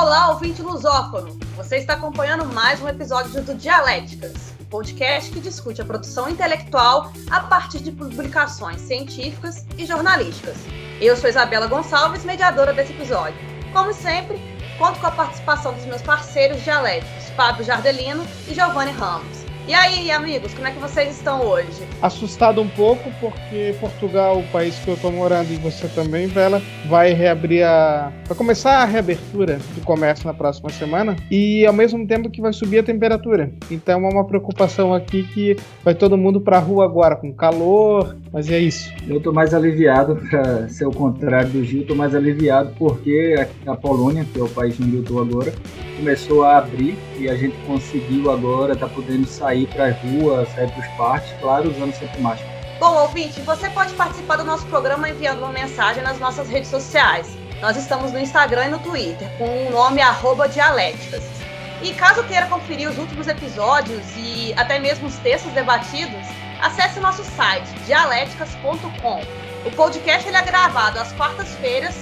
Olá, ouvinte lusófono! Você está acompanhando mais um episódio do Dialéticas, podcast que discute a produção intelectual a partir de publicações científicas e jornalísticas. Eu sou Isabela Gonçalves, mediadora desse episódio. Como sempre, conto com a participação dos meus parceiros dialéticos, Fábio Jardelino e Giovanni Ramos. E aí, amigos, como é que vocês estão hoje? Assustado um pouco, porque Portugal, o país que eu estou morando e você também, Vela, vai reabrir a. vai começar a reabertura do comércio na próxima semana e ao mesmo tempo que vai subir a temperatura. Então é uma preocupação aqui que vai todo mundo para a rua agora, com calor, mas é isso. Eu estou mais aliviado, para ser o contrário do Gil, estou mais aliviado porque a Polônia, que é o país onde eu estou agora, começou a abrir e a gente conseguiu agora, tá podendo sair para as ruas, sair para os parques, claro, usando sempre máscara. Bom, ouvinte, você pode participar do nosso programa enviando uma mensagem nas nossas redes sociais. Nós estamos no Instagram e no Twitter, com o nome arroba dialéticas. E caso queira conferir os últimos episódios e até mesmo os textos debatidos, acesse nosso site dialéticas.com. O podcast ele é gravado às quartas-feiras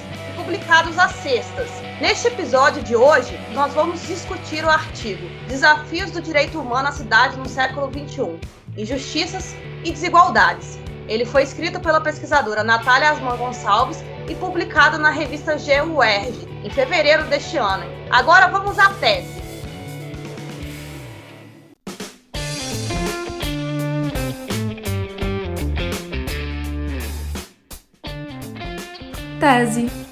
e publicado às sextas. Neste episódio de hoje, nós vamos discutir o artigo Desafios do Direito Humano à Cidade no Século XXI, Injustiças e Desigualdades. Ele foi escrito pela pesquisadora Natália Asman Gonçalves e publicado na revista GURG, em fevereiro deste ano. Agora vamos à tese. Tese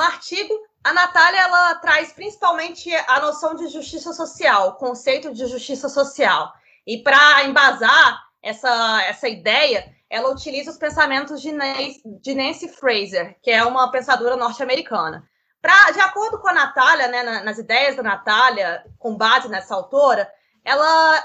No artigo, a Natália ela traz principalmente a noção de justiça social, o conceito de justiça social. E para embasar essa, essa ideia, ela utiliza os pensamentos de Nancy, de Nancy Fraser, que é uma pensadora norte-americana. De acordo com a Natália, né, nas ideias da Natália, com base nessa autora, ela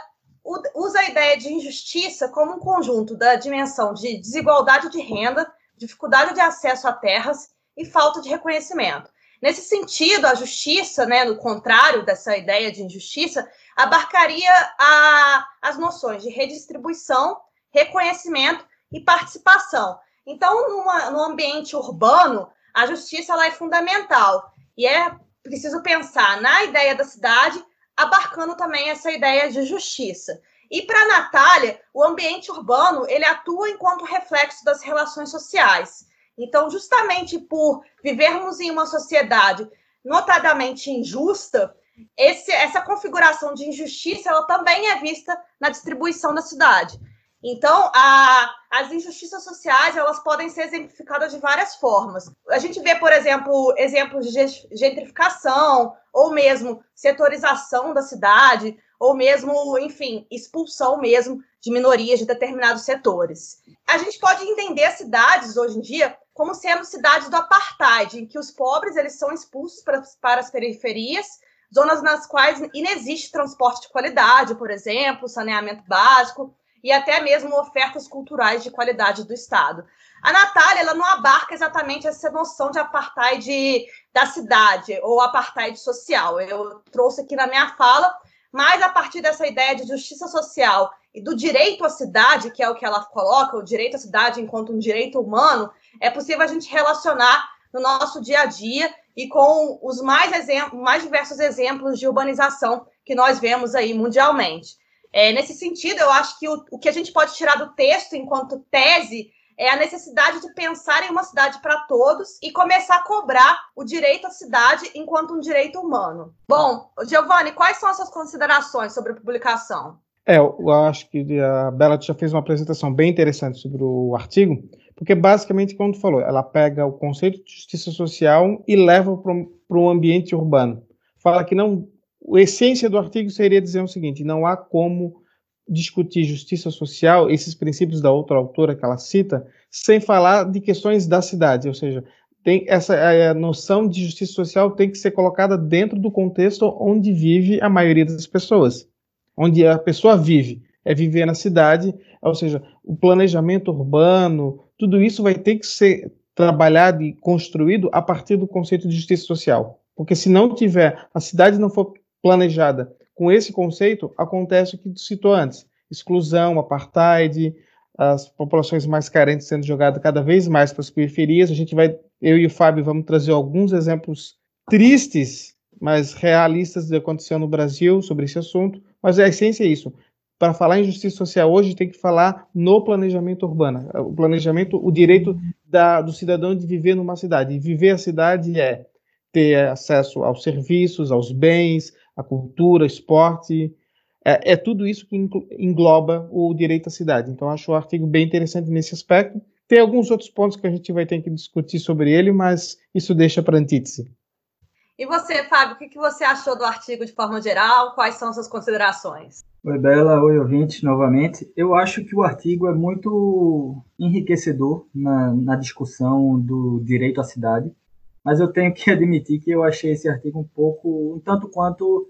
usa a ideia de injustiça como um conjunto da dimensão de desigualdade de renda, dificuldade de acesso a terras e falta de reconhecimento. Nesse sentido, a justiça, né, no contrário dessa ideia de injustiça, abarcaria a, as noções de redistribuição, reconhecimento e participação. Então, numa, no ambiente urbano, a justiça ela é fundamental e é preciso pensar na ideia da cidade, abarcando também essa ideia de justiça. E para Natália, o ambiente urbano ele atua enquanto reflexo das relações sociais. Então, justamente por vivermos em uma sociedade notadamente injusta, esse, essa configuração de injustiça ela também é vista na distribuição da cidade. Então, a, as injustiças sociais elas podem ser exemplificadas de várias formas. A gente vê, por exemplo, exemplos de gentrificação, ou mesmo setorização da cidade, ou mesmo, enfim, expulsão mesmo de minorias de determinados setores. A gente pode entender as cidades hoje em dia como sendo cidades do apartheid, em que os pobres eles são expulsos para, as periferias, zonas nas quais inexiste transporte de qualidade, por exemplo, saneamento básico e até mesmo ofertas culturais de qualidade do Estado. A Natália ela não abarca exatamente essa noção de apartheid da cidade ou apartheid social. Eu trouxe aqui na minha fala, mas a partir dessa ideia de justiça social e do direito à cidade, que é o que ela coloca, o direito à cidade enquanto um direito humano, é possível a gente relacionar no nosso dia a dia e com os mais, exemplos, mais diversos exemplos de urbanização que nós vemos aí mundialmente. É, nesse sentido, eu acho que o, o que a gente pode tirar do texto enquanto tese é a necessidade de pensar em uma cidade para todos e começar a cobrar o direito à cidade enquanto um direito humano. Bom, Giovanni, quais são as suas considerações sobre a publicação? É, eu acho que a Bela já fez uma apresentação bem interessante sobre o artigo, porque basicamente, como tu falou, ela pega o conceito de justiça social e leva para um ambiente urbano. Fala que não. A essência do artigo seria dizer o seguinte: não há como discutir justiça social, esses princípios da outra autora que ela cita, sem falar de questões da cidade, ou seja, tem essa noção de justiça social tem que ser colocada dentro do contexto onde vive a maioria das pessoas, onde a pessoa vive, é viver na cidade, ou seja, o planejamento urbano, tudo isso vai ter que ser trabalhado e construído a partir do conceito de justiça social. Porque se não tiver, a cidade não for planejada com esse conceito, acontece o que tu citou antes: exclusão, apartheid, as populações mais carentes sendo jogadas cada vez mais para as periferias. A gente vai, eu e o Fábio, vamos trazer alguns exemplos tristes, mas realistas do que aconteceu no Brasil sobre esse assunto. Mas a essência é isso. Para falar em justiça social hoje, tem que falar no planejamento urbano. O planejamento, o direito da, do cidadão de viver numa cidade. E viver a cidade é ter acesso aos serviços, aos bens, à cultura, esporte, é, é, tudo isso que engloba o direito à cidade. Então, acho o artigo bem interessante nesse aspecto. Tem alguns outros pontos que a gente vai ter que discutir sobre ele, mas isso deixa para antítese. E você, Fábio, o que, você achou do artigo de forma geral? Quais são suas considerações? Oi, Bela. Oi, ouvinte, novamente. Eu acho que o artigo é muito enriquecedor na, na discussão do direito à cidade, mas eu tenho que admitir que eu achei esse artigo um pouco, um tanto quanto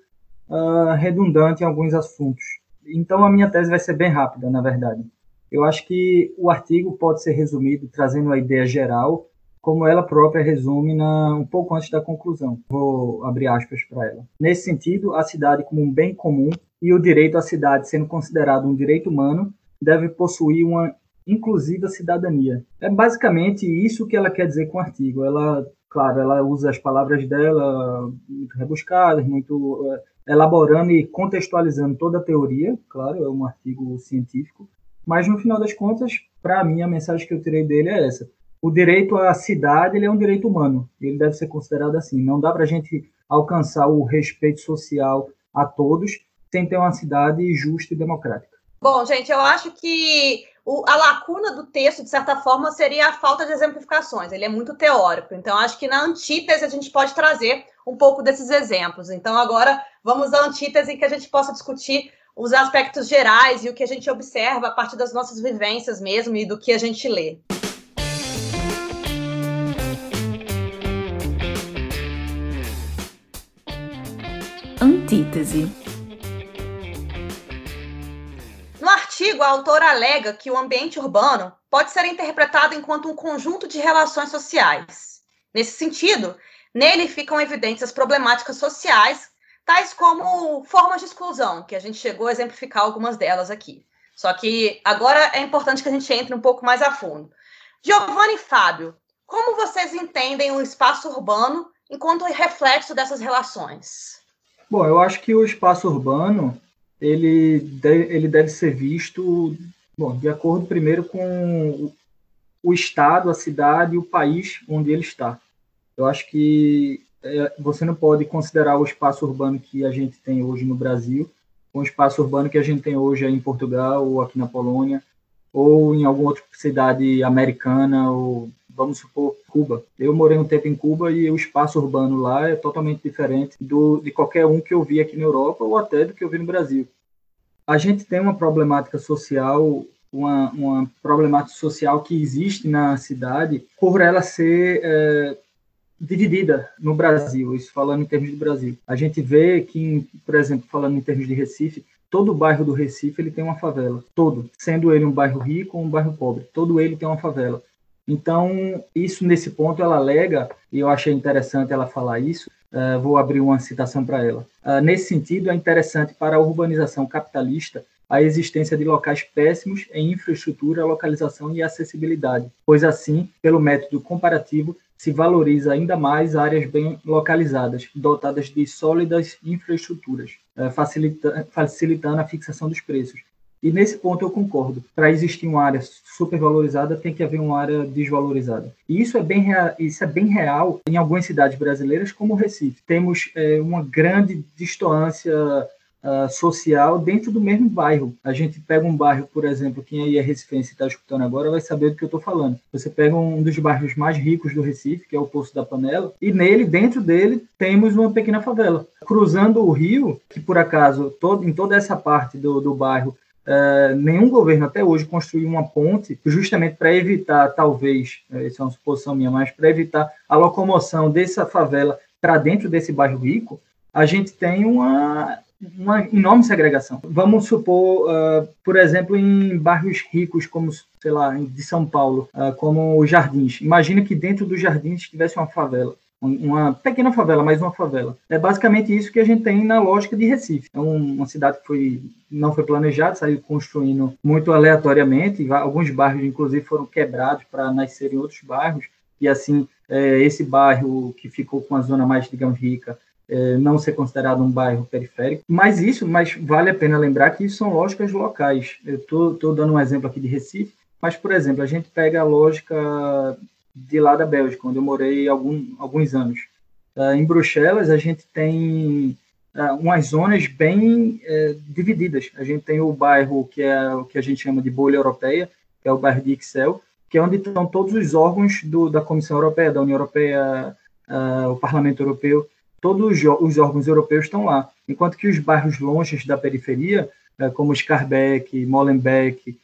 uh, redundante em alguns assuntos. Então, a minha tese vai ser bem rápida, na verdade. Eu acho que o artigo pode ser resumido trazendo a ideia geral, como ela própria resume na, um pouco antes da conclusão. Vou abrir aspas para ela. Nesse sentido, a cidade como um bem comum e o direito à cidade sendo considerado um direito humano deve possuir uma inclusiva cidadania. É basicamente isso que ela quer dizer com o artigo. Ela, claro, ela usa as palavras dela muito rebuscadas, muito elaborando e contextualizando toda a teoria, claro, é um artigo científico, mas no final das contas, para mim, a mensagem que eu tirei dele é essa. O direito à cidade ele é um direito humano, ele deve ser considerado assim. Não dá para a gente alcançar o respeito social a todos sem ter uma cidade justa e democrática. Bom, gente, eu acho que o, a lacuna do texto, de certa forma, seria a falta de exemplificações. Ele é muito teórico. Então, acho que na antítese a gente pode trazer um pouco desses exemplos. Então, agora vamos à antítese que a gente possa discutir os aspectos gerais e o que a gente observa a partir das nossas vivências mesmo e do que a gente lê. Antítese. Artigo, a autora alega que o ambiente urbano pode ser interpretado enquanto um conjunto de relações sociais. Nesse sentido, Nele ficam evidentes as problemáticas sociais, tais como formas de exclusão, que a gente chegou a exemplificar algumas delas aqui. Só que agora é importante que a gente entre um pouco mais a fundo. Giovanni e Fábio, como vocês entendem o espaço urbano enquanto reflexo dessas relações? Bom, eu acho que o espaço urbano ele deve, ele deve ser visto bom, de acordo primeiro com o estado, a cidade e o país onde ele está. Eu acho que é, você não pode considerar o espaço urbano que a gente tem hoje no Brasil com o espaço urbano que a gente tem hoje em Portugal ou aqui na Polônia ou em alguma outra cidade americana ou vamos supor Cuba. Eu morei um tempo em Cuba e o espaço urbano lá é totalmente diferente do de qualquer um que eu vi aqui na Europa ou até do que eu vi no Brasil. A gente tem uma problemática social uma, uma problemática social que existe na cidade por ela ser é, dividida no Brasil, isso falando em termos de Brasil. A gente vê que, por exemplo, falando em termos de Recife, todo bairro do Recife ele tem uma favela, todo, sendo ele um bairro rico ou um bairro pobre, todo ele tem uma favela. Então, isso nesse ponto ela alega, e eu achei interessante ela falar isso, uh, vou abrir uma citação para ela. Uh, nesse sentido, é interessante para a urbanização capitalista a existência de locais péssimos em infraestrutura, localização e acessibilidade, pois assim, pelo método comparativo, se valoriza ainda mais áreas bem localizadas, dotadas de sólidas infraestruturas, eh, facilita, facilitando a fixação dos preços. E nesse ponto eu concordo. Para existir uma área supervalorizada, tem que haver uma área desvalorizada. E isso é bem real, isso é bem real em algumas cidades brasileiras, como Recife. Temos é, uma grande distância uh, social dentro do mesmo bairro. A gente pega um bairro, por exemplo, quem aí é recifense e está escutando agora vai saber do que eu estou falando. Você pega um dos bairros mais ricos do Recife, que é o Poço da Panela, e nele, dentro dele, temos uma pequena favela. Cruzando o rio, que por acaso, todo, em toda essa parte do, do bairro, Uh, nenhum governo até hoje construiu uma ponte justamente para evitar, talvez, essa é uma suposição minha, mas para evitar a locomoção dessa favela para dentro desse bairro rico, a gente tem uma uma enorme segregação. Vamos supor, uh, por exemplo, em bairros ricos como, sei lá, de São Paulo, uh, como os Jardins. Imagina que dentro dos Jardins tivesse uma favela. Uma pequena favela, mais uma favela. É basicamente isso que a gente tem na lógica de Recife. É uma cidade que foi, não foi planejada, saiu construindo muito aleatoriamente, alguns bairros, inclusive, foram quebrados para nascerem outros bairros, e assim, é, esse bairro que ficou com a zona mais, digamos, rica, é, não ser considerado um bairro periférico. Mas isso, mas vale a pena lembrar que isso são lógicas locais. Eu estou dando um exemplo aqui de Recife, mas, por exemplo, a gente pega a lógica de lá da Bélgica, onde eu morei algum, alguns anos. Uh, em Bruxelas, a gente tem uh, umas zonas bem uh, divididas. A gente tem o bairro que é o que a gente chama de bolha europeia, que é o bairro de Ixelles, que é onde estão todos os órgãos do, da Comissão Europeia, da União Europeia, o Parlamento Europeu, todos os órgãos europeus estão lá. Enquanto que os bairros longes da periferia, como Scarbeck, Molenbeek,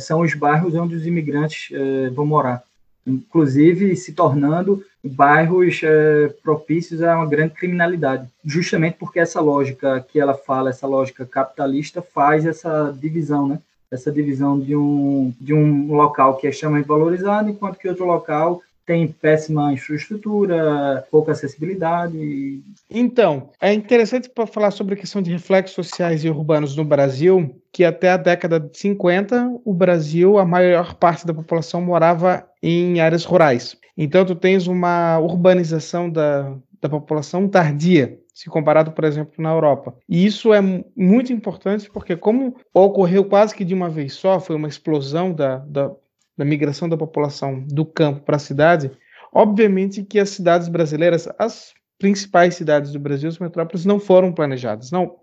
são os bairros onde os imigrantes vão morar inclusive se tornando bairros é, propícios a uma grande criminalidade, justamente porque essa lógica que ela fala, essa lógica capitalista, faz essa divisão, né? Essa divisão de um, de um local que é extremamente valorizado, enquanto que outro local tem péssima infraestrutura, pouca acessibilidade. Então, é interessante para falar sobre a questão de reflexos sociais e urbanos no Brasil, que até a década de 50, o Brasil, a maior parte da população morava em áreas rurais. Então, tu tens uma urbanização da, da população tardia, se comparado, por exemplo, na Europa. E isso é muito importante porque, como ocorreu quase que de uma vez só, foi uma explosão da, da da migração da população do campo para a cidade, obviamente que as cidades brasileiras, as principais cidades do Brasil, as metrópoles, não foram planejadas. Não,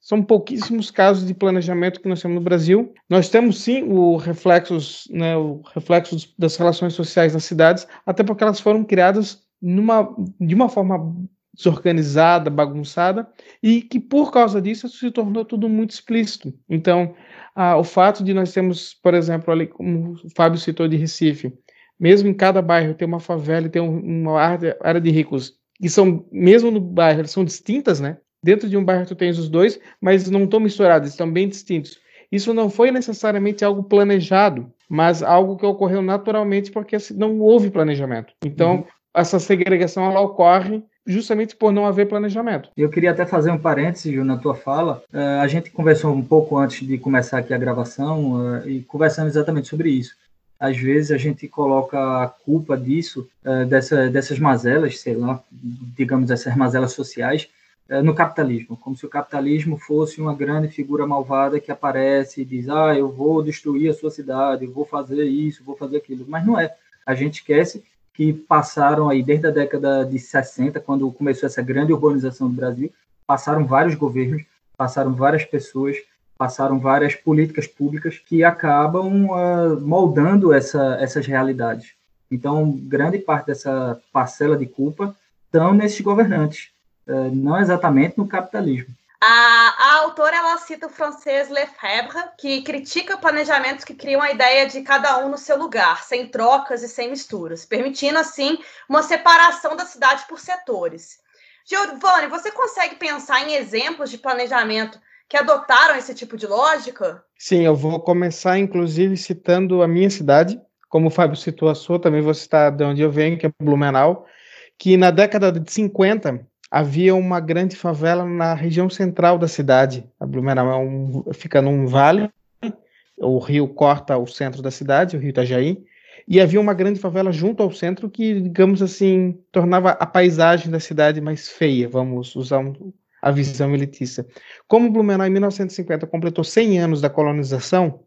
são pouquíssimos casos de planejamento que nós temos no Brasil. Nós temos sim o reflexos, né, o reflexo das relações sociais nas cidades, até porque elas foram criadas numa, de uma forma desorganizada, bagunçada, e que por causa disso se tornou tudo muito explícito. Então, ah, o fato de nós termos, por exemplo, ali, como o Fábio citou de Recife, mesmo em cada bairro tem uma favela e tem uma área, área de ricos, que são, mesmo no bairro, eles são distintas, né? Dentro de um bairro tu tens os dois, mas não estão misturados, estão bem distintos. Isso não foi necessariamente algo planejado, mas algo que ocorreu naturalmente porque não houve planejamento. Então, uhum. Essa segregação ela ocorre justamente por não haver planejamento. Eu queria até fazer um parênteses Ju, na tua fala. Uh, a gente conversou um pouco antes de começar aqui a gravação uh, e conversando exatamente sobre isso. Às vezes a gente coloca a culpa disso, uh, dessa, dessas mazelas, sei lá, digamos essas mazelas sociais, no capitalismo, como se o capitalismo fosse uma grande figura malvada que aparece e diz: ah, eu vou destruir a sua cidade, vou fazer isso, vou fazer aquilo. Mas não é. A gente esquece que passaram aí desde a década de 60, quando começou essa grande urbanização do Brasil, passaram vários governos, passaram várias pessoas, passaram várias políticas públicas que acabam uh, moldando essa, essas realidades. Então, grande parte dessa parcela de culpa estão nesses governantes, uh, não exatamente no capitalismo. A, a, autora ela cita o francês Lefebvre, que critica planejamentos que criam a ideia de cada um no seu lugar, sem trocas e sem misturas, permitindo assim uma separação da cidade por setores. Giovanni, você consegue pensar em exemplos de planejamento que adotaram esse tipo de lógica? Sim, eu vou começar inclusive citando a minha cidade, como o Fábio citou a sua, também vou citar de onde eu venho, que é Blumenau, que na década de 50 havia uma grande favela na região central da cidade. A Blumenau é um, fica num vale, o rio corta o centro da cidade, o rio Itajaí, e havia uma grande favela junto ao centro que, digamos assim, tornava a paisagem da cidade mais feia, vamos usar um, a visão elitista. Como Blumenau, em 1950, completou 100 anos da colonização,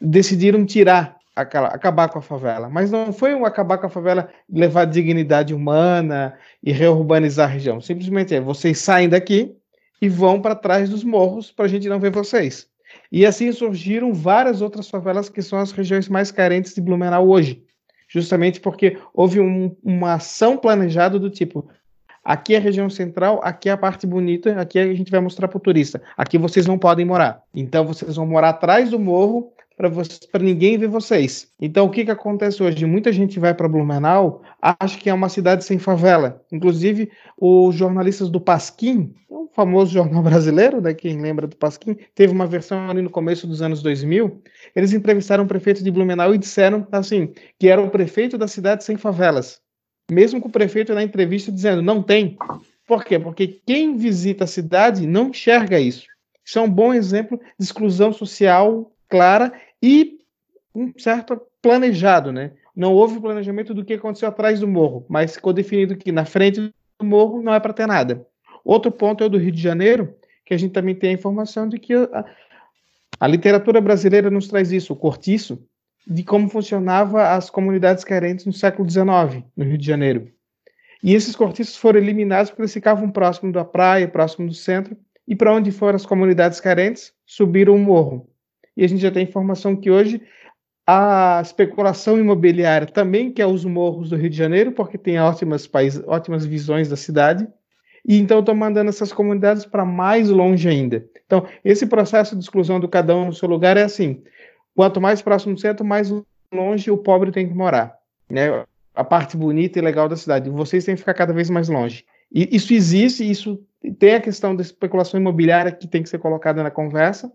decidiram tirar aquela, acabar com a favela. Mas não foi um acabar com a favela levar dignidade humana e reurbanizar a região. Simplesmente é vocês saem daqui e vão para trás dos morros para a gente não ver vocês. E assim surgiram várias outras favelas que são as regiões mais carentes de Blumenau hoje. Justamente porque houve um, uma ação planejada do tipo: aqui é a região central, aqui é a parte bonita, aqui a gente vai mostrar para o turista. Aqui vocês não podem morar. Então vocês vão morar atrás do morro para ninguém ver vocês. Então, o que, que acontece hoje? Muita gente vai para Blumenau, acha que é uma cidade sem favela. Inclusive, os jornalistas do Pasquim, o famoso jornal brasileiro, né, quem lembra do Pasquim, teve uma versão ali no começo dos anos 2000. Eles entrevistaram o prefeito de Blumenau e disseram assim que era o prefeito da cidade sem favelas. mesmo com o prefeito na entrevista dizendo não tem. Por quê? Porque quem visita a cidade não enxerga isso. Isso é um bom exemplo de exclusão social clara e um certo planejado, né? Não houve planejamento do que aconteceu atrás do morro, mas ficou definido que na frente do morro não é para ter nada. Outro ponto é o do Rio de Janeiro, que a gente também tem a informação de que a, a literatura brasileira nos traz isso, o cortiço, de como funcionava as comunidades carentes no século XIX, no Rio de Janeiro. E esses cortiços foram eliminados porque eles ficavam próximo da praia, próximo do centro, e para onde foram as comunidades carentes, subiram o morro. E a gente já tem informação que hoje a especulação imobiliária também quer os morros do Rio de Janeiro, porque tem ótimas, país, ótimas visões da cidade, e então estão mandando essas comunidades para mais longe ainda. Então, esse processo de exclusão do cada um no seu lugar é assim: quanto mais próximo do centro, mais longe o pobre tem que morar. Né? A parte bonita e legal da cidade. Vocês têm que ficar cada vez mais longe. E isso existe, isso tem a questão da especulação imobiliária que tem que ser colocada na conversa,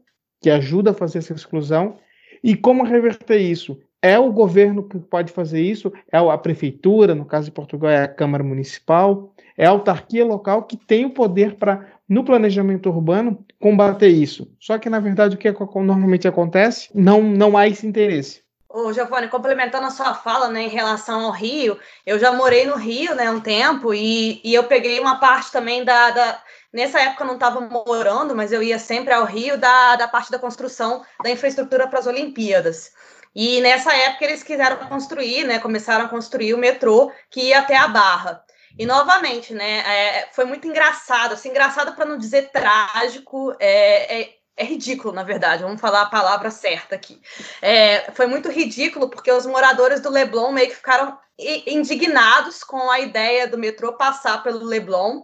que ajuda a fazer essa exclusão. E como reverter isso? É o governo que pode fazer isso, é a prefeitura, no caso de Portugal é a Câmara Municipal, é a autarquia local que tem o poder para, no planejamento urbano, combater isso. Só que, na verdade, o que normalmente acontece, não, não há esse interesse. Ô, Giovanni, complementando a sua fala né, em relação ao Rio, eu já morei no Rio né, um tempo e, e eu peguei uma parte também da, da Nessa época eu não estava morando, mas eu ia sempre ao Rio da, da parte da construção da infraestrutura para as Olimpíadas. E nessa época eles quiseram construir, né? Começaram a construir o metrô que ia até a Barra. E novamente, né? É, foi muito engraçado, assim, engraçado para não dizer trágico, é, é, é, ridículo, na verdade. Vamos falar a palavra certa aqui. É, foi muito ridículo porque os moradores do Leblon meio que ficaram indignados com a ideia do metrô passar pelo Leblon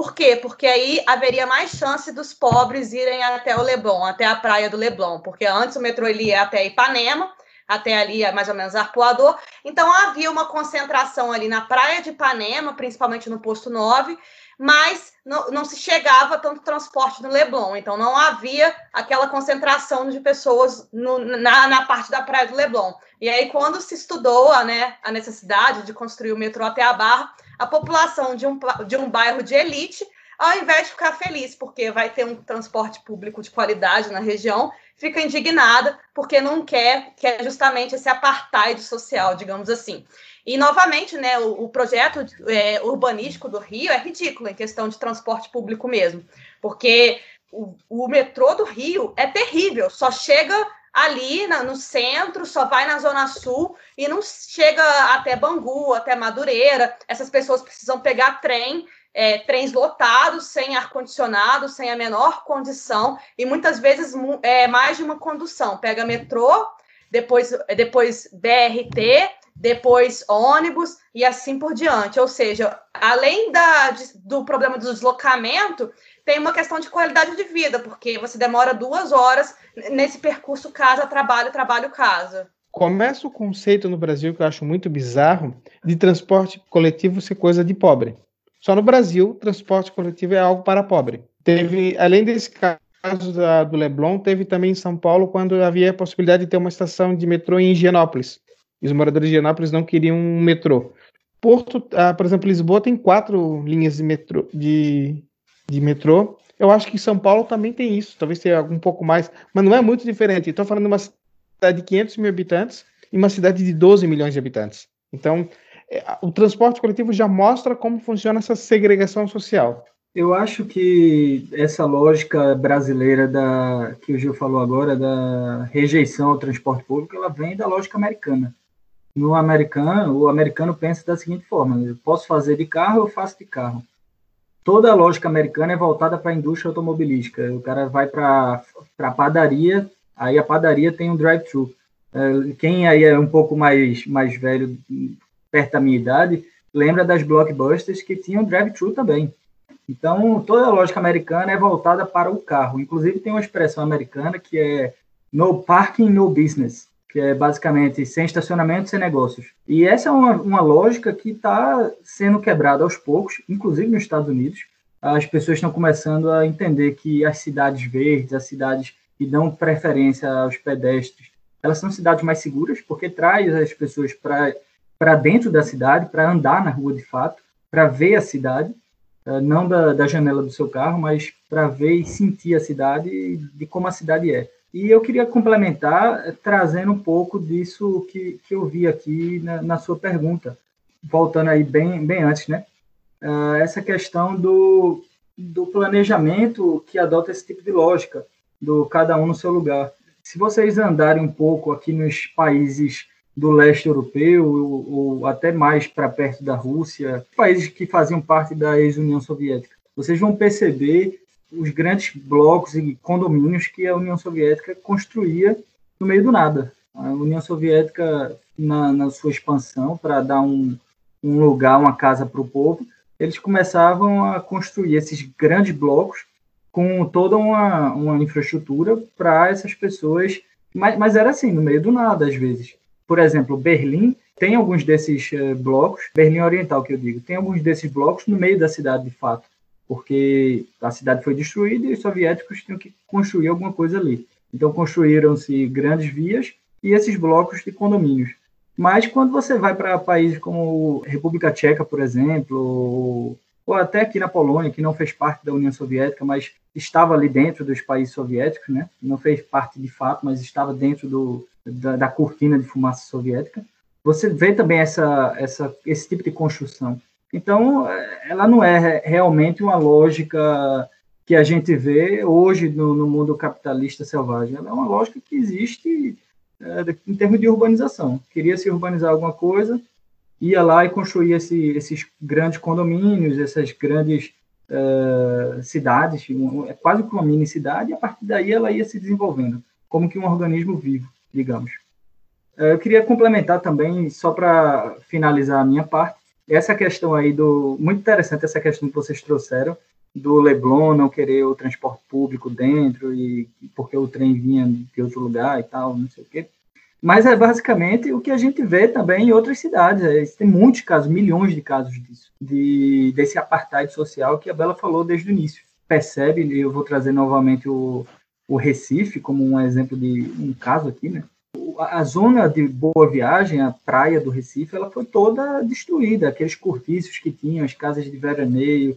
por quê? Porque aí haveria mais chance dos pobres irem até o Leblon, até a praia do Leblon, porque antes o metrô ele ia até Ipanema, até ali mais ou menos Arpoador. Então havia uma concentração ali na praia de Ipanema, principalmente no posto 9, mas não, não, se chegava tanto transporte no Leblon, então não havia aquela concentração de pessoas no, na, na, parte da praia do Leblon. E aí, quando se estudou a, né, a necessidade de construir o metrô até a Barra, a população de um, de um bairro de elite, ao invés de ficar feliz porque vai ter um transporte público de qualidade na região, fica indignada porque não quer, que é justamente esse apartheid social, digamos assim. E, novamente, né, o, o projeto é, urbanístico do Rio é ridículo em questão de transporte público mesmo, porque o, o metrô do Rio é terrível, só chega ali na, no centro, só vai na Zona Sul e não chega até Bangu, até Madureira. Essas pessoas precisam pegar trem, é, trens lotados, sem ar-condicionado, sem a menor condição, e muitas vezes é, mais de uma condução. Pega metrô, depois, depois BRT, depois ônibus e assim por diante. Ou seja, além da, do problema do deslocamento, tem uma questão de qualidade de vida, porque você demora duas horas nesse percurso casa, trabalho, trabalho, casa. Começa o conceito no Brasil que eu acho muito bizarro de transporte coletivo ser coisa de pobre. Só no Brasil, transporte coletivo é algo para pobre. Teve, além desse caso da, do Leblon, teve também em São Paulo quando havia a possibilidade de ter uma estação de metrô em Higienópolis. E os moradores de Higienópolis não queriam um metrô. Porto, ah, por exemplo, Lisboa tem quatro linhas de metrô, de de metrô. Eu acho que São Paulo também tem isso, talvez tenha um pouco mais, mas não é muito diferente. Estou falando de uma cidade de 500 mil habitantes e uma cidade de 12 milhões de habitantes. Então, é, o transporte coletivo já mostra como funciona essa segregação social. Eu acho que essa lógica brasileira da que o Gil falou agora da rejeição ao transporte público, ela vem da lógica americana. No americano, o americano pensa da seguinte forma: eu posso fazer de carro, eu faço de carro toda a lógica americana é voltada para a indústria automobilística. O cara vai para a padaria, aí a padaria tem um drive-thru. É, quem aí é um pouco mais, mais velho, perto da minha idade, lembra das blockbusters que tinham drive-thru também. Então, toda a lógica americana é voltada para o carro. Inclusive, tem uma expressão americana que é no parking, no business, que é basicamente sem estacionamento, sem negócios. E essa é uma, uma lógica que está sendo quebrada aos poucos, inclusive nos Estados Unidos. As pessoas estão começando a entender que as cidades verdes, as cidades que dão preferência aos pedestres, elas são cidades mais seguras, porque traz as pessoas para dentro da cidade, para andar na rua de fato, para ver a cidade, uh, não da, da janela do seu carro, mas para ver e sentir a cidade de como a cidade é. E eu queria complementar eh, trazendo um pouco disso que, que eu vi aqui na, na sua pergunta, voltando aí bem, bem antes, né? Uh, essa questão do, do planejamento que adota esse tipo de lógica, do cada um no seu lugar. Se vocês andarem um pouco aqui nos países do leste europeu, ou, ou até mais para perto da Rússia, países que faziam parte da ex-União Soviética, vocês vão perceber os grandes blocos e condomínios que a União Soviética construía no meio do nada. A União Soviética, na, na sua expansão, para dar um, um lugar, uma casa para o povo, eles começavam a construir esses grandes blocos com toda uma, uma infraestrutura para essas pessoas, mas, mas era assim, no meio do nada, às vezes. Por exemplo, Berlim tem alguns desses uh, blocos, Berlim Oriental, que eu digo, tem alguns desses blocos no meio da cidade, de fato, porque a cidade foi destruída e os soviéticos tinham que construir alguma coisa ali. Então, construíram-se grandes vias e esses blocos de condomínios. Mas quando você vai para países como República Tcheca, por exemplo, ou, até aqui na Polônia, que não fez parte da União Soviética, mas estava ali dentro dos países soviéticos, né? não fez parte de fato, mas estava dentro do, da, da cortina de fumaça soviética, você vê também essa, essa, esse tipo de construção. Então, ela não é realmente uma lógica que a gente vê hoje no, no mundo capitalista selvagem. Ela é uma lógica que existe é, em termos de urbanização. Queria se urbanizar alguma coisa, ia lá e construía esse, esses grandes condomínios, essas grandes uh, cidades, é quase uma mini cidade, e a partir daí ela ia se desenvolvendo, como que um organismo vivo, digamos. Uh, eu queria complementar também, só para finalizar a minha parte, essa questão aí do. Muito interessante essa questão que vocês trouxeram, do Leblon não querer o transporte público dentro e porque o trem vinha de outro lugar e tal, não sei o quê. Mas é basicamente o que a gente vê também em outras cidades. É, tem muitos casos, milhões de casos disso, de, desse apartheid social que a Bela falou desde o início. Percebe, eu vou trazer novamente o, o Recife como um exemplo de um caso aqui, né? A zona de Boa Viagem, a praia do Recife, ela foi toda destruída. Aqueles cortiços que tinham, as casas de veraneio,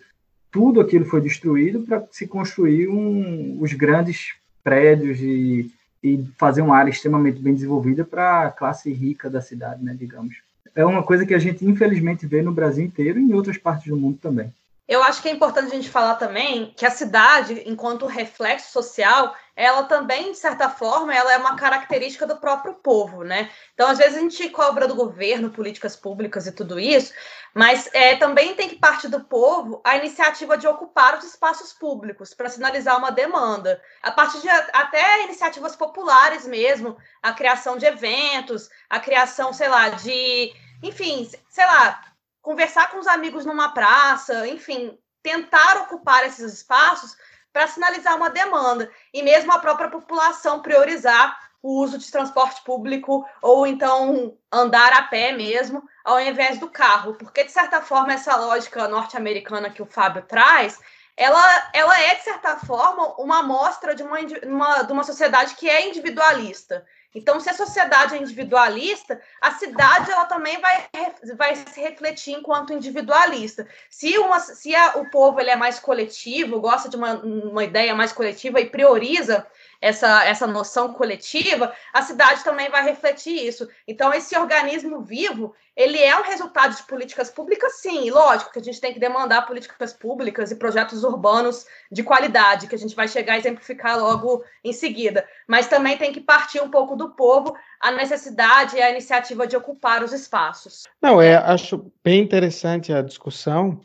tudo aquilo foi destruído para se construir um, os grandes prédios e, e fazer uma área extremamente bem desenvolvida para a classe rica da cidade, né, digamos. É uma coisa que a gente infelizmente vê no Brasil inteiro e em outras partes do mundo também. Eu acho que é importante a gente falar também que a cidade, enquanto reflexo social, ela também, de certa forma, ela é uma característica do próprio povo, né? Então, às vezes a gente cobra do governo políticas públicas e tudo isso, mas é, também tem que partir do povo a iniciativa de ocupar os espaços públicos para sinalizar uma demanda. A partir de até iniciativas populares mesmo, a criação de eventos, a criação, sei lá, de, enfim, sei lá, conversar com os amigos numa praça, enfim, tentar ocupar esses espaços para sinalizar uma demanda e mesmo a própria população priorizar o uso de transporte público ou então andar a pé mesmo, ao invés do carro, porque de certa forma essa lógica norte-americana que o Fábio traz, ela, ela é de certa forma uma amostra de uma, uma, de uma sociedade que é individualista. Então, se a sociedade é individualista, a cidade ela também vai, vai se refletir enquanto individualista. Se, uma, se a, o povo ele é mais coletivo, gosta de uma, uma ideia mais coletiva e prioriza essa, essa noção coletiva, a cidade também vai refletir isso. Então, esse organismo vivo, ele é um resultado de políticas públicas, sim, e lógico que a gente tem que demandar políticas públicas e projetos urbanos de qualidade, que a gente vai chegar a exemplificar logo em seguida, mas também tem que partir um pouco do povo a necessidade e a iniciativa de ocupar os espaços. Não, é, acho bem interessante a discussão.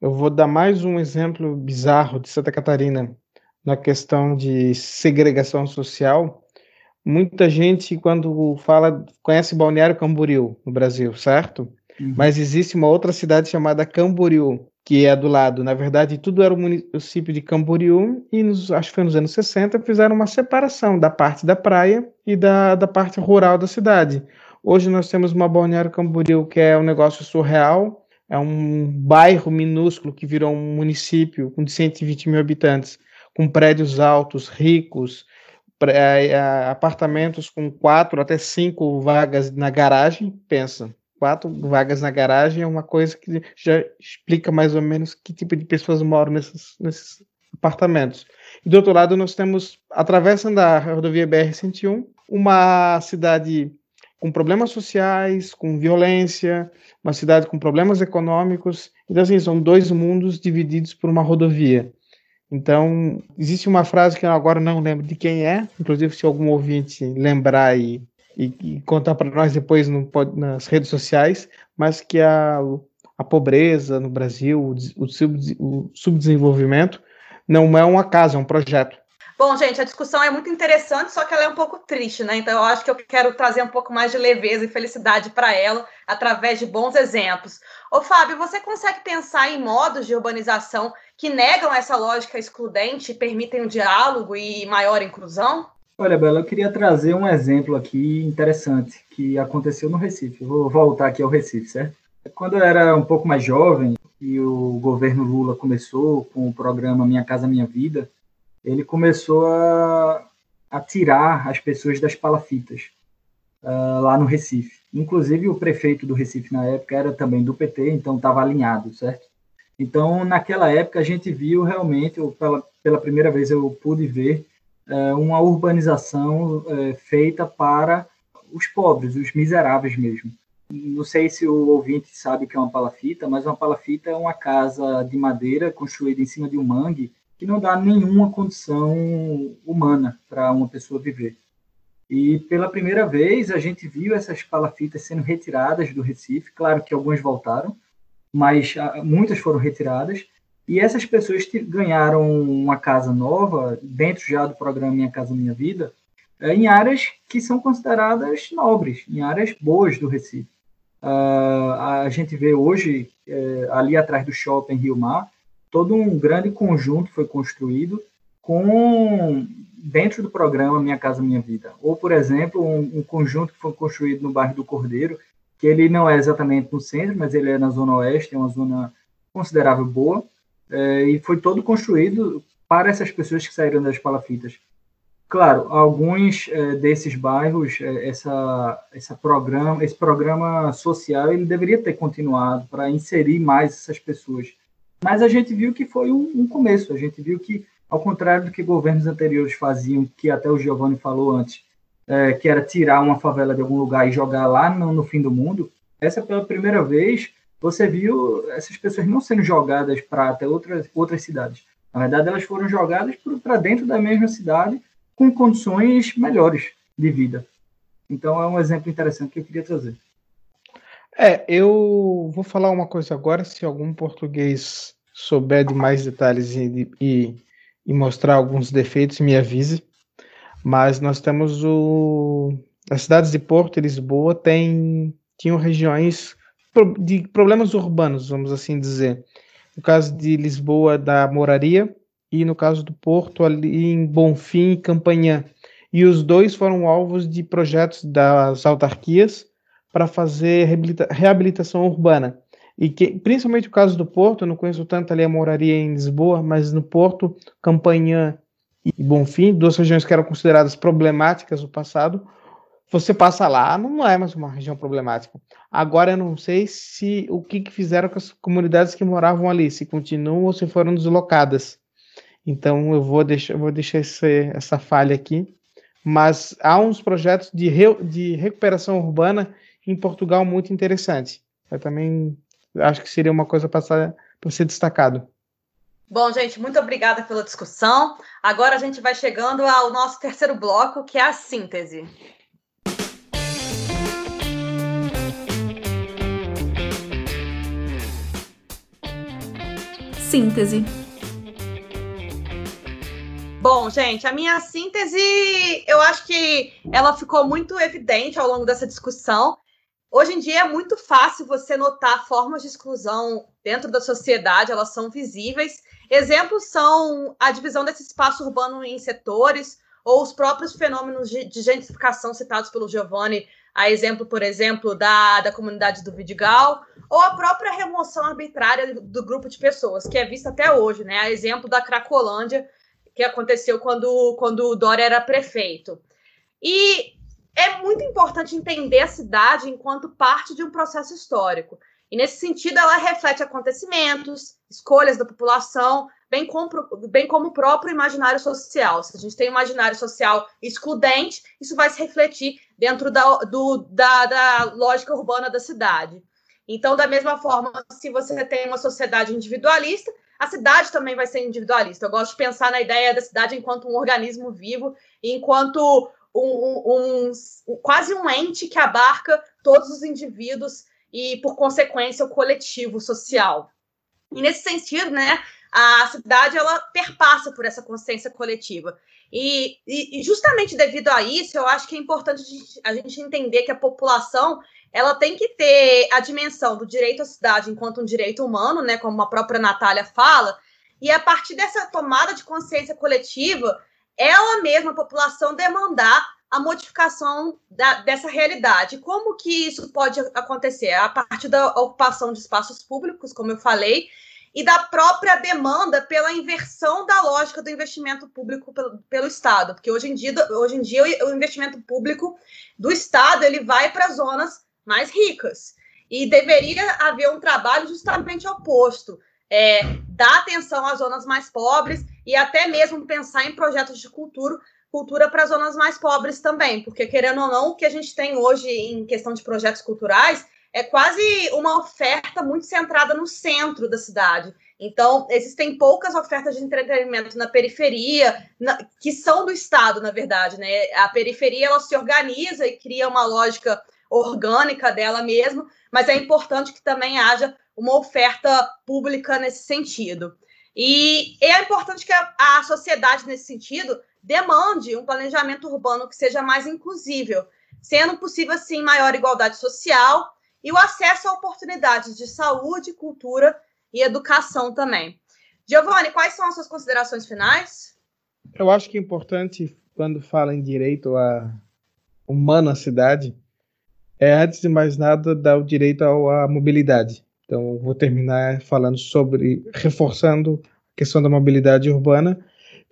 Eu vou dar mais um exemplo bizarro de Santa Catarina na questão de segregação social, muita gente, quando fala, conhece Balneário Camboriú, no Brasil, certo? Uhum. Mas existe uma outra cidade chamada Camboriú, que é do lado. Na verdade, tudo era o município de Camboriú, e nos, acho que foi nos anos 60, fizeram uma separação da parte da praia e da, da parte rural da cidade. Hoje nós temos uma Balneário Camboriú que é um negócio surreal, é um bairro minúsculo que virou um município com 120 mil habitantes com prédios altos, ricos, é, é, apartamentos com quatro até cinco vagas na garagem, pensa. quatro vagas na garagem é uma coisa que já explica mais ou menos que tipo de pessoas moram nesses, nesses apartamentos. E do outro lado, nós temos, atravessando a rodovia BR-101, uma cidade com problemas sociais, com violência, uma cidade com problemas econômicos. Então, assim, são dois mundos divididos por uma rodovia. Então, existe uma frase que eu agora não lembro de quem é, inclusive se algum ouvinte lembrar e, e, e contar para nós depois no, nas redes sociais, mas que a, a pobreza no Brasil, o, o, sub, o subdesenvolvimento, não é um acaso, é um projeto. Bom, gente, a discussão é muito interessante, só que ela é um pouco triste, né? Então, eu acho que eu quero trazer um pouco mais de leveza e felicidade para ela através de bons exemplos. Ô, Fábio, você consegue pensar em modos de urbanização que negam essa lógica excludente e permitem o diálogo e maior inclusão? Olha, Bela, eu queria trazer um exemplo aqui interessante que aconteceu no Recife. vou voltar aqui ao Recife, certo? Quando eu era um pouco mais jovem e o governo Lula começou com o programa Minha Casa Minha Vida, ele começou a, a tirar as pessoas das palafitas uh, lá no Recife. Inclusive, o prefeito do Recife na época era também do PT, então estava alinhado, certo? Então, naquela época, a gente viu realmente, eu, pela, pela primeira vez eu pude ver uh, uma urbanização uh, feita para os pobres, os miseráveis mesmo. Não sei se o ouvinte sabe o que é uma palafita, mas uma palafita é uma casa de madeira construída em cima de um mangue que não dá nenhuma condição humana para uma pessoa viver. E pela primeira vez a gente viu essas palafitas sendo retiradas do Recife. Claro que algumas voltaram, mas ah, muitas foram retiradas. E essas pessoas ganharam uma casa nova, dentro já do programa Minha Casa Minha Vida, eh, em áreas que são consideradas nobres, em áreas boas do Recife. Uh, a gente vê hoje, eh, ali atrás do shopping Rio Mar, todo um grande conjunto foi construído com dentro do programa Minha Casa Minha Vida. Ou, por exemplo, um, um, conjunto que foi construído no bairro do Cordeiro, que ele não é exatamente no centro, mas ele é na zona oeste, é uma zona considerável boa, é, e foi todo construído para essas pessoas que saíram das palafitas. Claro, alguns é, desses bairros, é, essa, essa programa, esse programa social, ele deveria ter continuado para inserir mais essas pessoas mas a gente viu que foi um, um, começo. A gente viu que, ao contrário do que governos anteriores faziam, que até o Giovanni falou antes, é, que era tirar uma favela de algum lugar e jogar lá no, no fim do mundo, essa pela primeira vez você viu essas pessoas não sendo jogadas para até outras, outras cidades. Na verdade, elas foram jogadas para dentro da mesma cidade com condições melhores de vida. Então, é um exemplo interessante que eu queria trazer. É, eu vou falar uma coisa agora, se algum português souber de mais detalhes e, e, e mostrar alguns defeitos, me avise. Mas nós temos o. As cidades de Porto e Lisboa têm, tinham regiões de problemas urbanos, vamos assim dizer. No caso de Lisboa, da Moraria, e no caso do Porto, ali em Bonfim e Campanhã. E os dois foram alvos de projetos das autarquias para fazer reabilita reabilitação urbana. E que, principalmente o caso do Porto, eu não conheço tanto ali a moraria em Lisboa, mas no Porto, Campanhã e Bonfim, duas regiões que eram consideradas problemáticas no passado, você passa lá, não é mais uma região problemática. Agora eu não sei se o que, que fizeram com as comunidades que moravam ali, se continuam ou se foram deslocadas. Então eu vou deixar, vou deixar esse, essa falha aqui. Mas há uns projetos de, re, de recuperação urbana em Portugal muito interessante. Eu também acho que seria uma coisa para ser destacado. Bom, gente, muito obrigada pela discussão. Agora a gente vai chegando ao nosso terceiro bloco, que é a síntese. Síntese. Bom, gente, a minha síntese, eu acho que ela ficou muito evidente ao longo dessa discussão. Hoje em dia é muito fácil você notar formas de exclusão dentro da sociedade, elas são visíveis. Exemplos são a divisão desse espaço urbano em setores, ou os próprios fenômenos de, de gentrificação citados pelo Giovanni, a exemplo, por exemplo, da, da comunidade do Vidigal, ou a própria remoção arbitrária do, do grupo de pessoas, que é vista até hoje, né? A exemplo da Cracolândia, que aconteceu quando, quando o Dória era prefeito. E é muito importante entender a cidade enquanto parte de um processo histórico. E, nesse sentido, ela reflete acontecimentos, escolhas da população, bem como, bem como o próprio imaginário social. Se a gente tem um imaginário social excludente, isso vai se refletir dentro da, do, da, da lógica urbana da cidade. Então, da mesma forma, se você tem uma sociedade individualista, a cidade também vai ser individualista. Eu gosto de pensar na ideia da cidade enquanto um organismo vivo, enquanto um, um, quase um ente que abarca todos os indivíduos e, por consequência, o coletivo social. E nesse sentido, né, a cidade ela perpassa por essa consciência coletiva. E, e, justamente devido a isso, eu acho que é importante a gente entender que a população ela tem que ter a dimensão do direito à cidade enquanto um direito humano, né, como a própria Natália fala, e a partir dessa tomada de consciência coletiva, ela mesma, a população, demandar a modificação da, dessa realidade. Como que isso pode acontecer? A partir da ocupação de espaços públicos, como eu falei, e da própria demanda pela inversão da lógica do investimento público pelo, pelo Estado, porque hoje em dia, hoje em dia o investimento público do Estado ele vai para zonas mais ricas e deveria haver um trabalho justamente oposto, é, dar atenção às zonas mais pobres e até mesmo pensar em projetos de cultura cultura para zonas mais pobres também, porque querendo ou não, o que a gente tem hoje em questão de projetos culturais é quase uma oferta muito centrada no centro da cidade. Então, existem poucas ofertas de entretenimento na periferia, na, que são do Estado, na verdade. Né? A periferia ela se organiza e cria uma lógica orgânica dela mesma, mas é importante que também haja uma oferta pública nesse sentido. E é importante que a, a sociedade, nesse sentido, demande um planejamento urbano que seja mais inclusível, sendo possível, assim, maior igualdade social e o acesso a oportunidades de saúde, cultura e educação também. Giovanni, quais são as suas considerações finais? Eu acho que é importante, quando fala em direito à cidade, é, antes de mais nada, dar o direito à mobilidade. Então, vou terminar falando sobre, reforçando a questão da mobilidade urbana,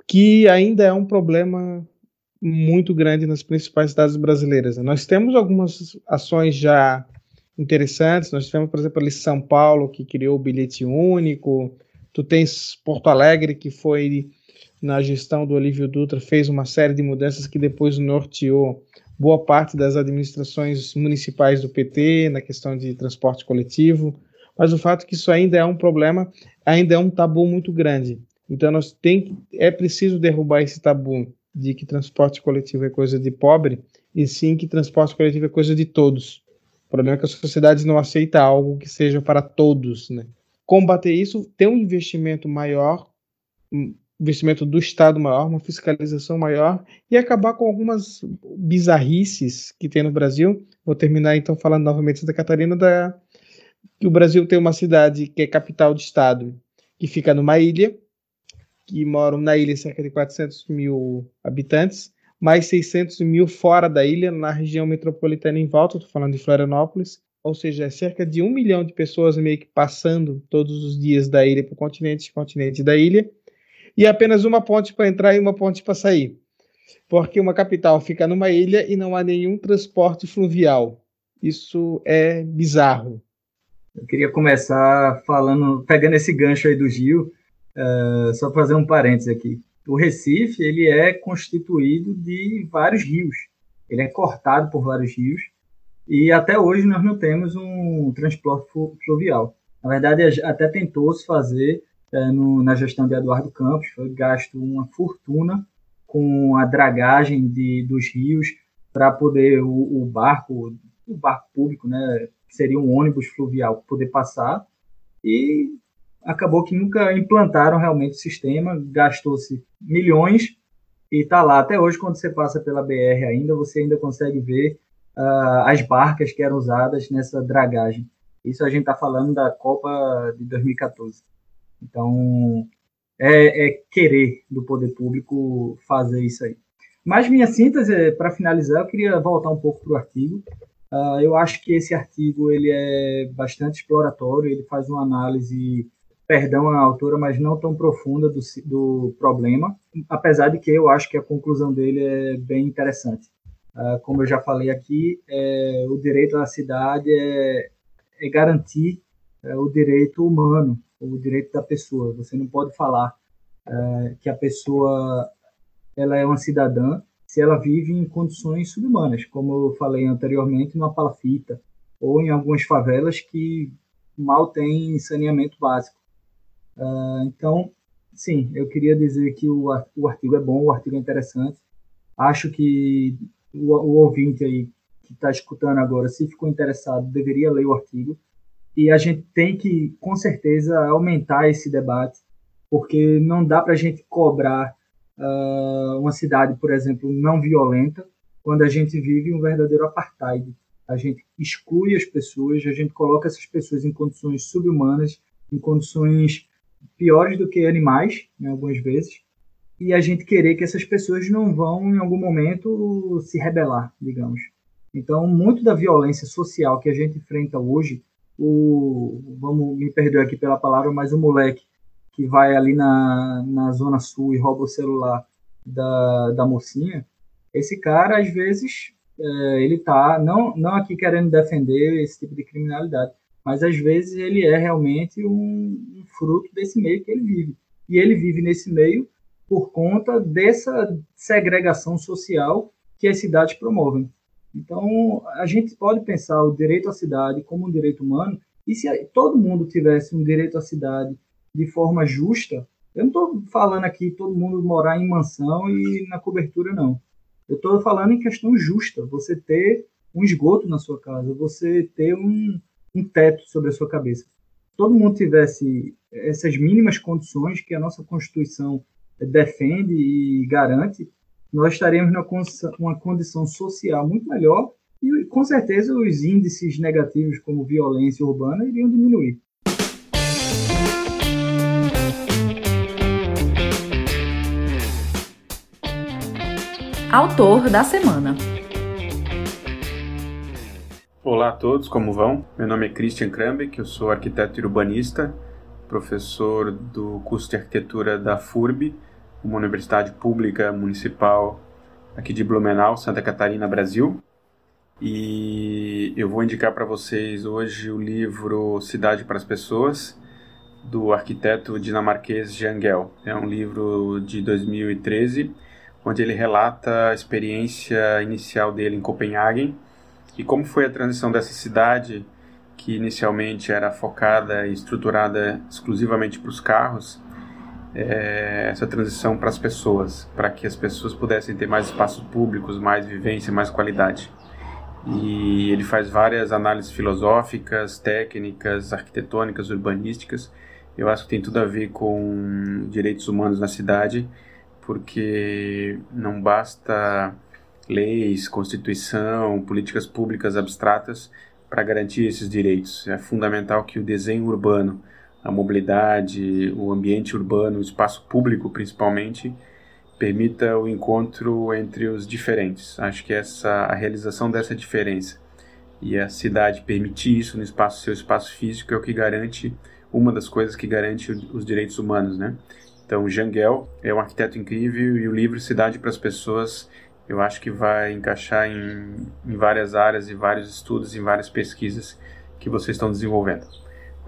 que ainda é um problema muito grande nas principais cidades brasileiras. Nós temos algumas ações já interessantes. Nós temos, por exemplo, ali São Paulo, que criou o bilhete único. Tu tens Porto Alegre, que foi na gestão do Olívio Dutra, fez uma série de mudanças que depois norteou boa parte das administrações municipais do PT na questão de transporte coletivo. Mas o fato é que isso ainda é um problema, ainda é um tabu muito grande. Então nós tem é preciso derrubar esse tabu de que transporte coletivo é coisa de pobre e sim que transporte coletivo é coisa de todos. O problema é que a sociedade não aceita algo que seja para todos, né? Combater isso, ter um investimento maior, investimento do Estado maior, uma fiscalização maior e acabar com algumas bizarrices que tem no Brasil. Vou terminar então falando novamente da Catarina da que o Brasil tem uma cidade que é capital de estado que fica numa ilha que moram na ilha cerca de 400 mil habitantes mais 600 mil fora da ilha, na região metropolitana em volta, estou falando de Florianópolis, ou seja, é cerca de um milhão de pessoas meio que passando todos os dias da ilha para o continente, continente da ilha, e apenas uma ponte para entrar e uma ponte para sair, porque uma capital fica numa ilha e não há nenhum transporte fluvial. Isso é bizarro. Eu queria começar falando, pegando esse gancho aí do Gil, uh, só fazer um parênteses aqui o Recife ele é constituído de vários rios. Ele é cortado por vários rios e até hoje nós não temos um transporte fluvial. Na verdade, até tentou-se fazer é, no, na gestão de Eduardo Campos, foi gasto uma fortuna com a dragagem de, dos rios para poder o, o, barco, o barco público, né, que seria um ônibus fluvial, poder passar. E acabou que nunca implantaram realmente o sistema, gastou-se milhões e está lá. Até hoje, quando você passa pela BR ainda, você ainda consegue ver uh, as barcas que eram usadas nessa dragagem. Isso a gente está falando da Copa de 2014. Então, é, é, querer do poder público fazer isso aí. Mas minha síntese, para finalizar, eu queria voltar um pouco para o artigo. Uh, eu acho que esse artigo ele é bastante exploratório, ele faz uma análise perdão à autora, mas não tão profunda do, do problema, apesar de que eu acho que a conclusão dele é bem interessante. Uh, como eu já falei aqui, é, o direito à cidade é, é garantir é, o direito humano, o direito da pessoa. Você não pode falar é, que a pessoa ela é uma cidadã se ela vive em condições subhumanas, como eu falei anteriormente, numa palafita ou em algumas favelas que mal têm saneamento básico. Uh, então, sim, eu queria dizer que o, o artigo é bom, o artigo é interessante. Acho que o, o ouvinte aí que está escutando agora, se ficou interessado, deveria ler o artigo. E a gente tem que, com certeza, aumentar esse debate, porque não dá para a gente cobrar uh, uma cidade, por exemplo, não violenta, quando a gente vive um verdadeiro apartheid. A gente exclui as pessoas, a gente coloca essas pessoas em condições subhumanas, em condições piores do que animais, né, algumas vezes, e a gente querer que essas pessoas não vão, em algum momento, se rebelar, digamos. Então, muito da violência social que a gente enfrenta hoje, o, vamos me perdoar aqui pela palavra, mas o moleque que vai ali na, na zona sul e rouba o celular da, da mocinha, esse cara, às vezes, é, ele tá, não, não aqui querendo defender esse tipo de criminalidade, mas às vezes ele é realmente um, um fruto desse meio que ele vive. E ele vive nesse meio por conta dessa segregação social que as cidades promovem. Então, a gente pode pensar o direito à cidade como um direito humano, e se todo mundo tivesse um direito à cidade de forma justa, eu não estou falando aqui todo mundo morar em mansão e na cobertura, não. Eu estou falando em questão justa, você ter um esgoto na sua casa, você ter um, um teto sobre a sua cabeça. Todo mundo tivesse essas mínimas condições que a nossa Constituição defende e garante, nós estaremos numa condição social muito melhor e, com certeza, os índices negativos, como violência urbana, iriam diminuir. Autor da semana. Olá a todos, como vão? Meu nome é Christian Krambeck, eu sou arquiteto e urbanista, professor do curso de arquitetura da FURB uma universidade pública municipal aqui de Blumenau, Santa Catarina, Brasil. E eu vou indicar para vocês hoje o livro Cidade para as Pessoas, do arquiteto dinamarquês Jean Gell. É um livro de 2013, onde ele relata a experiência inicial dele em Copenhague e como foi a transição dessa cidade, que inicialmente era focada e estruturada exclusivamente para os carros, é, essa transição para as pessoas, para que as pessoas pudessem ter mais espaços públicos, mais vivência, mais qualidade. E ele faz várias análises filosóficas, técnicas, arquitetônicas, urbanísticas. Eu acho que tem tudo a ver com direitos humanos na cidade, porque não basta leis, constituição, políticas públicas abstratas para garantir esses direitos. É fundamental que o desenho urbano a mobilidade, o ambiente urbano, o espaço público principalmente, permita o encontro entre os diferentes. Acho que essa a realização dessa diferença e a cidade permitir isso no espaço seu espaço físico é o que garante uma das coisas que garante os direitos humanos, né? Então, Jangel é um arquiteto incrível e o livro Cidade para as Pessoas eu acho que vai encaixar em, em várias áreas e vários estudos, em várias pesquisas que vocês estão desenvolvendo.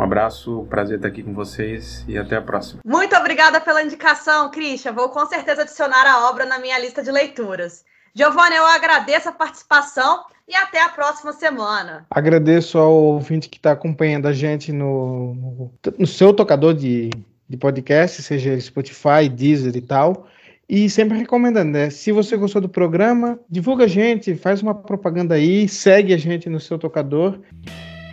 Um abraço, prazer estar aqui com vocês e até a próxima. Muito obrigada pela indicação, Christian. Vou com certeza adicionar a obra na minha lista de leituras. Giovanni, eu agradeço a participação e até a próxima semana. Agradeço ao ouvinte que está acompanhando a gente no, no, no seu tocador de, de podcast, seja Spotify, Deezer e tal. E sempre recomendando, né? Se você gostou do programa, divulga a gente, faz uma propaganda aí, segue a gente no seu tocador.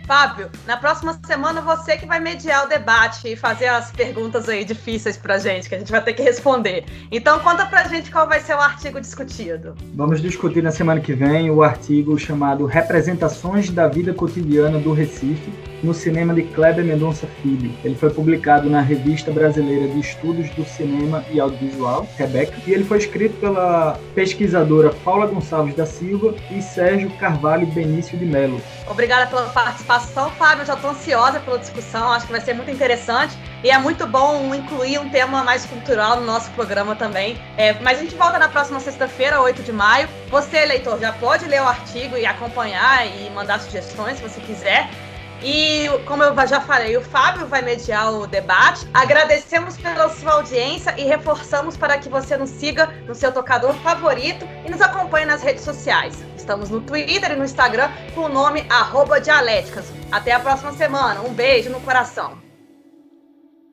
Fábio, na próxima semana você que vai mediar o debate e fazer as perguntas aí difíceis pra gente, que a gente vai ter que responder. Então conta pra gente qual vai ser o artigo discutido. Vamos discutir na semana que vem o artigo chamado Representações da Vida Cotidiana do Recife, no cinema de Kleber Mendonça Filho. Ele foi publicado na Revista Brasileira de Estudos do Cinema e Audiovisual, Rebeca, e ele foi escrito pela pesquisadora Paula Gonçalves da Silva e Sérgio Carvalho Benício de Melo. Obrigada pela participação, Fábio. Já estou ansiosa pela discussão, acho que vai ser muito interessante. E é muito bom incluir um tema mais cultural no nosso programa também. É, mas a gente volta na próxima sexta-feira, 8 de maio. Você, leitor, já pode ler o artigo e acompanhar e mandar sugestões se você quiser. E, como eu já falei, o Fábio vai mediar o debate. Agradecemos pela sua audiência e reforçamos para que você nos siga no seu tocador favorito e nos acompanhe nas redes sociais. Estamos no Twitter e no Instagram com o nome Dialéticas. Até a próxima semana. Um beijo no coração.